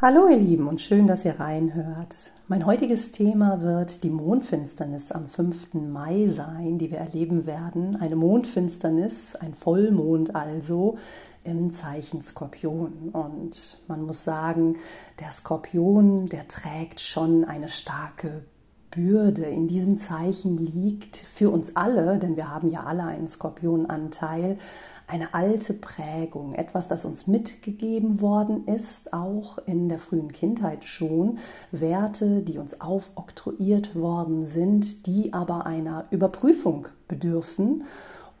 Hallo ihr Lieben und schön, dass ihr reinhört. Mein heutiges Thema wird die Mondfinsternis am 5. Mai sein, die wir erleben werden. Eine Mondfinsternis, ein Vollmond also im Zeichen Skorpion. Und man muss sagen, der Skorpion, der trägt schon eine starke Bürde in diesem Zeichen liegt für uns alle, denn wir haben ja alle einen Skorpionanteil, eine alte Prägung, etwas, das uns mitgegeben worden ist, auch in der frühen Kindheit schon, Werte, die uns aufoktroyiert worden sind, die aber einer Überprüfung bedürfen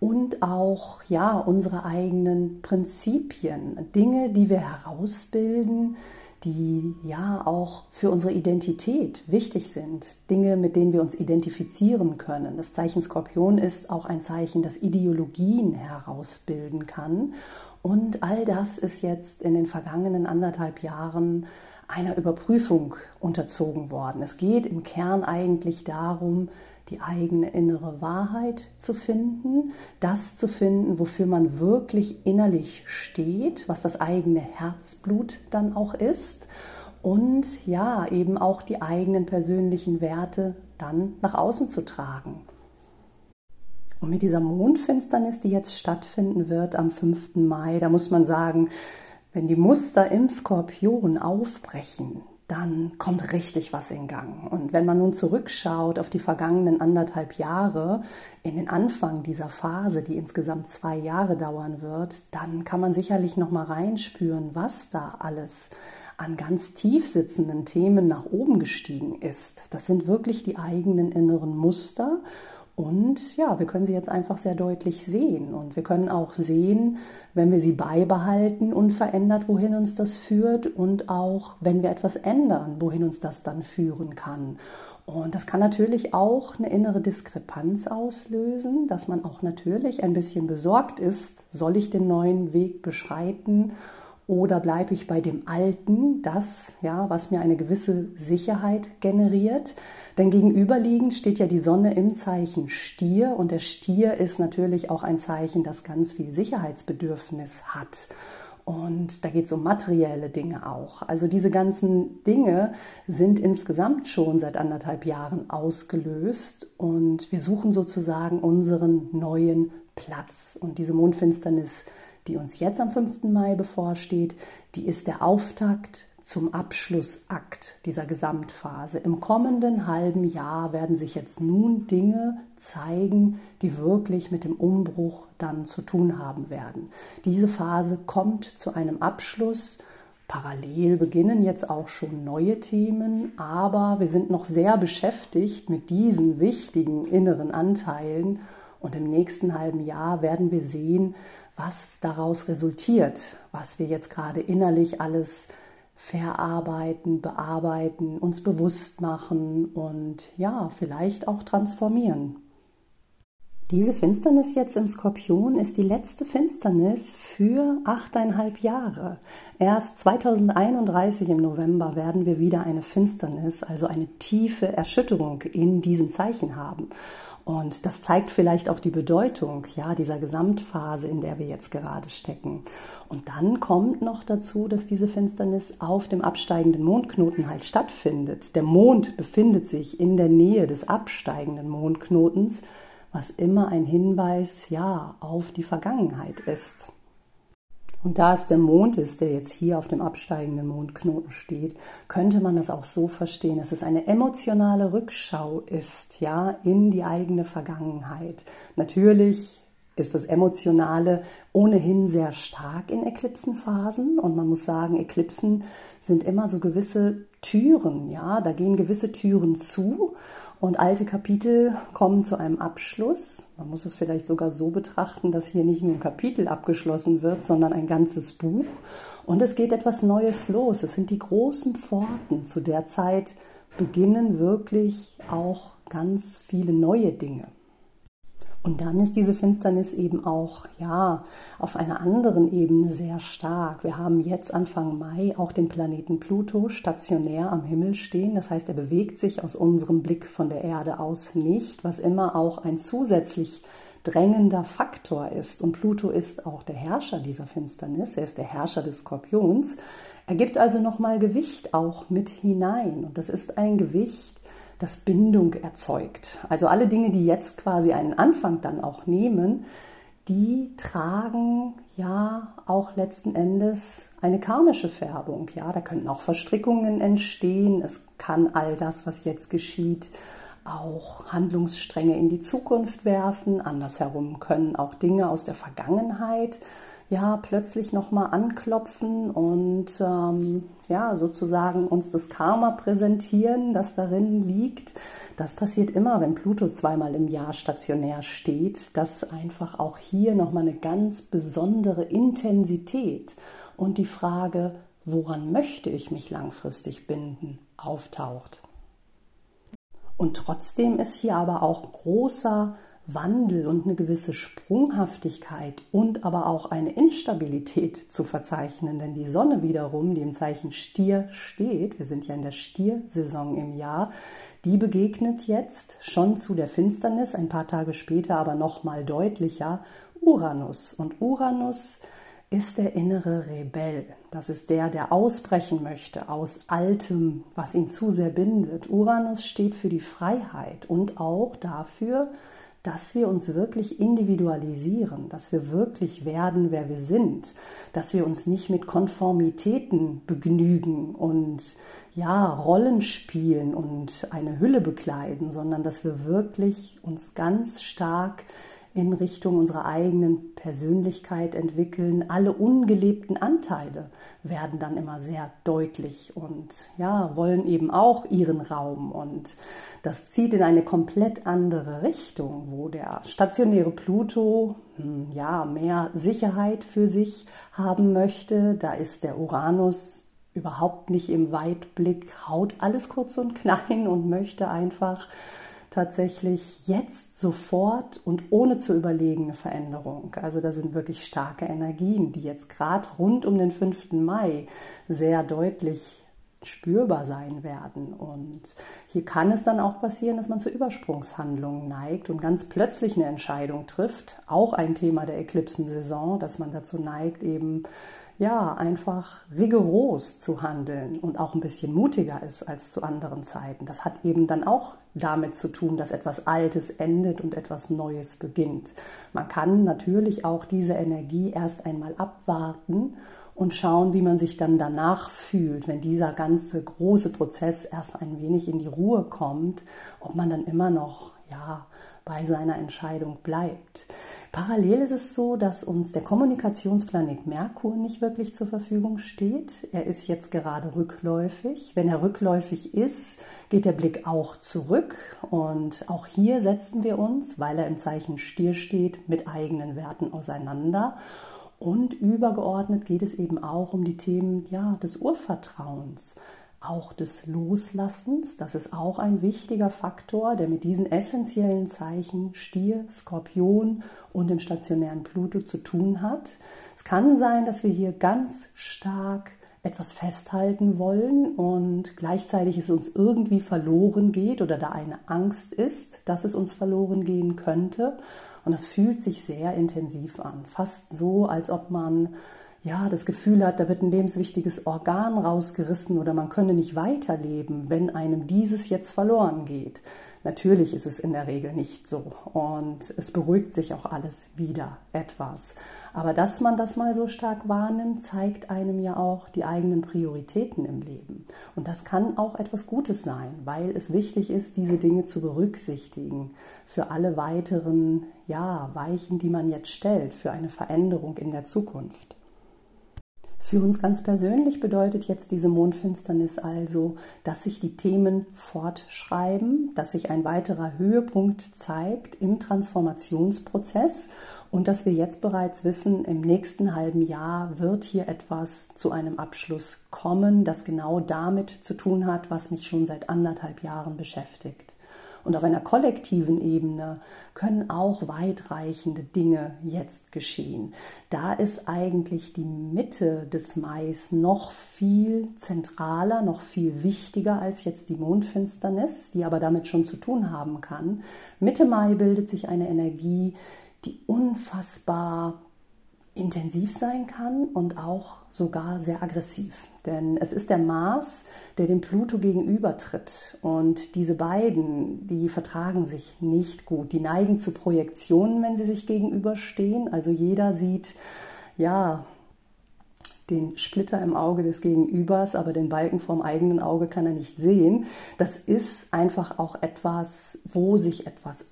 und auch ja unsere eigenen Prinzipien, Dinge, die wir herausbilden, die ja auch für unsere Identität wichtig sind, Dinge, mit denen wir uns identifizieren können. Das Zeichen Skorpion ist auch ein Zeichen, das Ideologien herausbilden kann. Und all das ist jetzt in den vergangenen anderthalb Jahren einer Überprüfung unterzogen worden. Es geht im Kern eigentlich darum, die eigene innere Wahrheit zu finden, das zu finden, wofür man wirklich innerlich steht, was das eigene Herzblut dann auch ist und ja, eben auch die eigenen persönlichen Werte dann nach außen zu tragen. Und mit dieser Mondfinsternis, die jetzt stattfinden wird am 5. Mai, da muss man sagen, wenn die Muster im Skorpion aufbrechen, dann kommt richtig was in Gang. Und wenn man nun zurückschaut auf die vergangenen anderthalb Jahre, in den Anfang dieser Phase, die insgesamt zwei Jahre dauern wird, dann kann man sicherlich noch mal reinspüren, was da alles an ganz tief sitzenden Themen nach oben gestiegen ist. Das sind wirklich die eigenen inneren Muster und ja, wir können sie jetzt einfach sehr deutlich sehen. Und wir können auch sehen, wenn wir sie beibehalten, unverändert, wohin uns das führt. Und auch, wenn wir etwas ändern, wohin uns das dann führen kann. Und das kann natürlich auch eine innere Diskrepanz auslösen, dass man auch natürlich ein bisschen besorgt ist, soll ich den neuen Weg beschreiten oder bleibe ich bei dem Alten, das, ja, was mir eine gewisse Sicherheit generiert? Denn gegenüberliegend steht ja die Sonne im Zeichen Stier und der Stier ist natürlich auch ein Zeichen, das ganz viel Sicherheitsbedürfnis hat. Und da geht es um materielle Dinge auch. Also diese ganzen Dinge sind insgesamt schon seit anderthalb Jahren ausgelöst und wir suchen sozusagen unseren neuen Platz. Und diese Mondfinsternis die uns jetzt am 5. Mai bevorsteht, die ist der Auftakt zum Abschlussakt dieser Gesamtphase. Im kommenden halben Jahr werden sich jetzt nun Dinge zeigen, die wirklich mit dem Umbruch dann zu tun haben werden. Diese Phase kommt zu einem Abschluss. Parallel beginnen jetzt auch schon neue Themen, aber wir sind noch sehr beschäftigt mit diesen wichtigen inneren Anteilen und im nächsten halben Jahr werden wir sehen, was daraus resultiert, was wir jetzt gerade innerlich alles verarbeiten, bearbeiten, uns bewusst machen und ja, vielleicht auch transformieren. Diese Finsternis jetzt im Skorpion ist die letzte Finsternis für achteinhalb Jahre. Erst 2031 im November werden wir wieder eine Finsternis, also eine tiefe Erschütterung in diesem Zeichen haben. Und das zeigt vielleicht auch die Bedeutung ja, dieser Gesamtphase, in der wir jetzt gerade stecken. Und dann kommt noch dazu, dass diese Finsternis auf dem absteigenden Mondknoten halt stattfindet. Der Mond befindet sich in der Nähe des absteigenden Mondknotens, was immer ein Hinweis ja auf die Vergangenheit ist. Und da es der Mond ist, der jetzt hier auf dem absteigenden Mondknoten steht, könnte man das auch so verstehen, dass es eine emotionale Rückschau ist, ja, in die eigene Vergangenheit. Natürlich ist das Emotionale ohnehin sehr stark in Eklipsenphasen und man muss sagen, Eklipsen sind immer so gewisse Türen, ja, da gehen gewisse Türen zu und alte Kapitel kommen zu einem Abschluss. Man muss es vielleicht sogar so betrachten, dass hier nicht nur ein Kapitel abgeschlossen wird, sondern ein ganzes Buch. Und es geht etwas Neues los. Es sind die großen Pforten. Zu der Zeit beginnen wirklich auch ganz viele neue Dinge. Und dann ist diese Finsternis eben auch, ja, auf einer anderen Ebene sehr stark. Wir haben jetzt Anfang Mai auch den Planeten Pluto stationär am Himmel stehen. Das heißt, er bewegt sich aus unserem Blick von der Erde aus nicht, was immer auch ein zusätzlich drängender Faktor ist. Und Pluto ist auch der Herrscher dieser Finsternis. Er ist der Herrscher des Skorpions. Er gibt also nochmal Gewicht auch mit hinein. Und das ist ein Gewicht, das Bindung erzeugt. Also alle Dinge, die jetzt quasi einen Anfang dann auch nehmen, die tragen ja auch letzten Endes eine karmische Färbung. Ja, da könnten auch Verstrickungen entstehen. Es kann all das, was jetzt geschieht, auch Handlungsstränge in die Zukunft werfen. Andersherum können auch Dinge aus der Vergangenheit ja plötzlich nochmal anklopfen und ähm, ja sozusagen uns das Karma präsentieren, das darin liegt. Das passiert immer, wenn Pluto zweimal im Jahr stationär steht, dass einfach auch hier nochmal eine ganz besondere Intensität und die Frage, woran möchte ich mich langfristig binden, auftaucht. Und trotzdem ist hier aber auch großer Wandel und eine gewisse Sprunghaftigkeit und aber auch eine Instabilität zu verzeichnen. Denn die Sonne wiederum, die im Zeichen Stier steht, wir sind ja in der Stiersaison im Jahr, die begegnet jetzt schon zu der Finsternis, ein paar Tage später aber noch mal deutlicher Uranus. Und Uranus ist der innere Rebell. Das ist der, der ausbrechen möchte aus Altem, was ihn zu sehr bindet. Uranus steht für die Freiheit und auch dafür, dass wir uns wirklich individualisieren, dass wir wirklich werden, wer wir sind, dass wir uns nicht mit Konformitäten begnügen und ja, Rollen spielen und eine Hülle bekleiden, sondern dass wir wirklich uns ganz stark in Richtung unserer eigenen Persönlichkeit entwickeln. Alle ungelebten Anteile werden dann immer sehr deutlich und ja, wollen eben auch ihren Raum und das zieht in eine komplett andere Richtung, wo der stationäre Pluto hm, ja mehr Sicherheit für sich haben möchte. Da ist der Uranus überhaupt nicht im Weitblick, haut alles kurz und klein und möchte einfach tatsächlich jetzt sofort und ohne zu überlegen eine Veränderung. Also da sind wirklich starke Energien, die jetzt gerade rund um den 5. Mai sehr deutlich spürbar sein werden. Und hier kann es dann auch passieren, dass man zu Übersprungshandlungen neigt und ganz plötzlich eine Entscheidung trifft. Auch ein Thema der Eklipsensaison, dass man dazu neigt, eben ja, einfach rigoros zu handeln und auch ein bisschen mutiger ist als zu anderen Zeiten. Das hat eben dann auch damit zu tun, dass etwas Altes endet und etwas Neues beginnt. Man kann natürlich auch diese Energie erst einmal abwarten und schauen, wie man sich dann danach fühlt, wenn dieser ganze große Prozess erst ein wenig in die Ruhe kommt, ob man dann immer noch, ja, bei seiner Entscheidung bleibt. Parallel ist es so, dass uns der Kommunikationsplanet Merkur nicht wirklich zur Verfügung steht. Er ist jetzt gerade rückläufig. Wenn er rückläufig ist, geht der Blick auch zurück. Und auch hier setzen wir uns, weil er im Zeichen Stier steht, mit eigenen Werten auseinander. Und übergeordnet geht es eben auch um die Themen ja, des Urvertrauens auch des Loslassens. Das ist auch ein wichtiger Faktor, der mit diesen essentiellen Zeichen Stier, Skorpion und dem stationären Pluto zu tun hat. Es kann sein, dass wir hier ganz stark etwas festhalten wollen und gleichzeitig es uns irgendwie verloren geht oder da eine Angst ist, dass es uns verloren gehen könnte. Und das fühlt sich sehr intensiv an, fast so, als ob man ja, das Gefühl hat, da wird ein lebenswichtiges Organ rausgerissen oder man könne nicht weiterleben, wenn einem dieses jetzt verloren geht. Natürlich ist es in der Regel nicht so und es beruhigt sich auch alles wieder etwas. Aber dass man das mal so stark wahrnimmt, zeigt einem ja auch die eigenen Prioritäten im Leben. Und das kann auch etwas Gutes sein, weil es wichtig ist, diese Dinge zu berücksichtigen für alle weiteren ja, Weichen, die man jetzt stellt, für eine Veränderung in der Zukunft. Für uns ganz persönlich bedeutet jetzt diese Mondfinsternis also, dass sich die Themen fortschreiben, dass sich ein weiterer Höhepunkt zeigt im Transformationsprozess und dass wir jetzt bereits wissen, im nächsten halben Jahr wird hier etwas zu einem Abschluss kommen, das genau damit zu tun hat, was mich schon seit anderthalb Jahren beschäftigt. Und auf einer kollektiven Ebene können auch weitreichende Dinge jetzt geschehen. Da ist eigentlich die Mitte des Mais noch viel zentraler, noch viel wichtiger als jetzt die Mondfinsternis, die aber damit schon zu tun haben kann. Mitte Mai bildet sich eine Energie, die unfassbar intensiv sein kann und auch sogar sehr aggressiv. Denn es ist der Mars, der dem Pluto gegenübertritt. Und diese beiden, die vertragen sich nicht gut. Die neigen zu Projektionen, wenn sie sich gegenüberstehen. Also jeder sieht, ja, den Splitter im Auge des Gegenübers, aber den Balken vorm eigenen Auge kann er nicht sehen. Das ist einfach auch etwas, wo sich etwas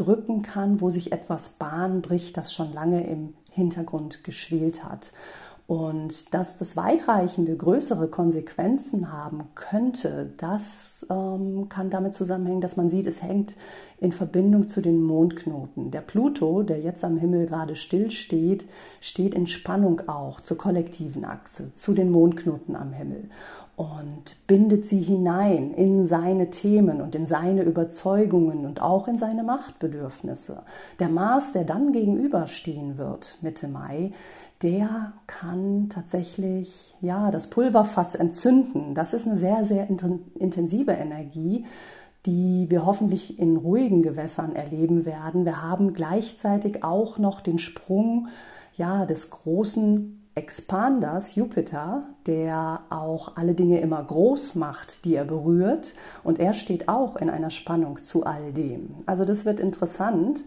ausdrücken kann, wo sich etwas Bahn bricht, das schon lange im Hintergrund geschwelt hat. Und dass das weitreichende, größere Konsequenzen haben könnte, das ähm, kann damit zusammenhängen, dass man sieht, es hängt in Verbindung zu den Mondknoten. Der Pluto, der jetzt am Himmel gerade still steht, steht in Spannung auch zur kollektiven Achse, zu den Mondknoten am Himmel und bindet sie hinein in seine Themen und in seine Überzeugungen und auch in seine Machtbedürfnisse. Der Mars, der dann gegenüberstehen wird Mitte Mai, der kann tatsächlich ja das Pulverfass entzünden. Das ist eine sehr sehr intensive Energie, die wir hoffentlich in ruhigen Gewässern erleben werden. Wir haben gleichzeitig auch noch den Sprung ja des großen Expanders Jupiter, der auch alle Dinge immer groß macht, die er berührt. Und er steht auch in einer Spannung zu all dem. Also das wird interessant.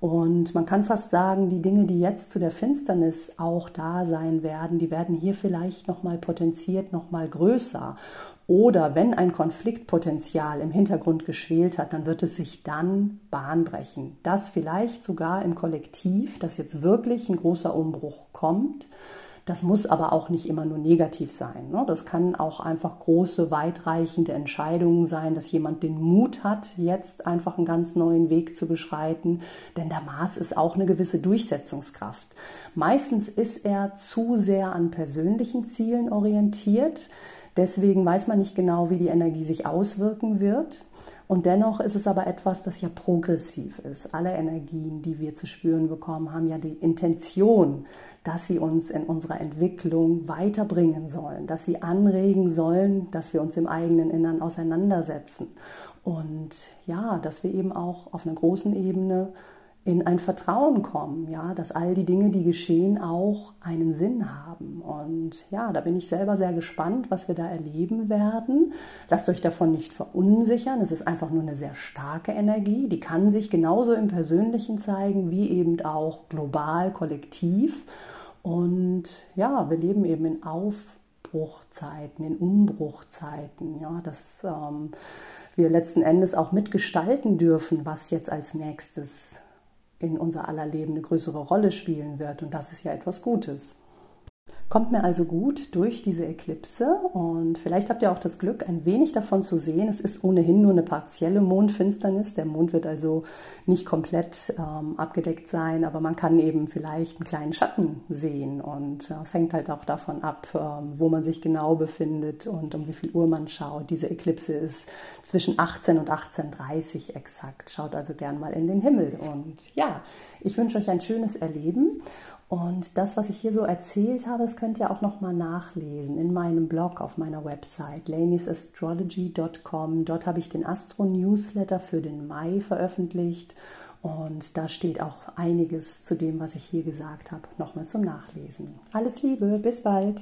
Und man kann fast sagen, die Dinge, die jetzt zu der Finsternis auch da sein werden, die werden hier vielleicht nochmal potenziert, nochmal größer. Oder wenn ein Konfliktpotenzial im Hintergrund geschwelt hat, dann wird es sich dann bahnbrechen. Das vielleicht sogar im Kollektiv, dass jetzt wirklich ein großer Umbruch kommt das muss aber auch nicht immer nur negativ sein. Ne? Das kann auch einfach große, weitreichende Entscheidungen sein, dass jemand den Mut hat, jetzt einfach einen ganz neuen Weg zu beschreiten. Denn der Mars ist auch eine gewisse Durchsetzungskraft. Meistens ist er zu sehr an persönlichen Zielen orientiert. Deswegen weiß man nicht genau, wie die Energie sich auswirken wird. Und dennoch ist es aber etwas, das ja progressiv ist. Alle Energien, die wir zu spüren bekommen, haben ja die Intention, dass sie uns in unserer Entwicklung weiterbringen sollen, dass sie anregen sollen, dass wir uns im eigenen Innern auseinandersetzen. Und ja, dass wir eben auch auf einer großen Ebene in ein Vertrauen kommen, ja, dass all die Dinge, die geschehen, auch einen Sinn haben. Und ja, da bin ich selber sehr gespannt, was wir da erleben werden. Lasst euch davon nicht verunsichern. Es ist einfach nur eine sehr starke Energie. Die kann sich genauso im Persönlichen zeigen, wie eben auch global, kollektiv. Und ja, wir leben eben in Aufbruchzeiten, in Umbruchzeiten, ja, dass ähm, wir letzten Endes auch mitgestalten dürfen, was jetzt als nächstes in unser aller Leben eine größere Rolle spielen wird. Und das ist ja etwas Gutes. Kommt mir also gut durch diese Eklipse und vielleicht habt ihr auch das Glück, ein wenig davon zu sehen. Es ist ohnehin nur eine partielle Mondfinsternis. Der Mond wird also nicht komplett ähm, abgedeckt sein, aber man kann eben vielleicht einen kleinen Schatten sehen und es hängt halt auch davon ab, ähm, wo man sich genau befindet und um wie viel Uhr man schaut. Diese Eklipse ist zwischen 18 und 18.30 exakt. Schaut also gern mal in den Himmel und ja, ich wünsche euch ein schönes Erleben und das, was ich hier so erzählt habe, das könnt ihr auch nochmal nachlesen in meinem Blog auf meiner Website laniesastrology.com. Dort habe ich den Astro-Newsletter für den Mai veröffentlicht und da steht auch einiges zu dem, was ich hier gesagt habe, nochmal zum Nachlesen. Alles Liebe, bis bald!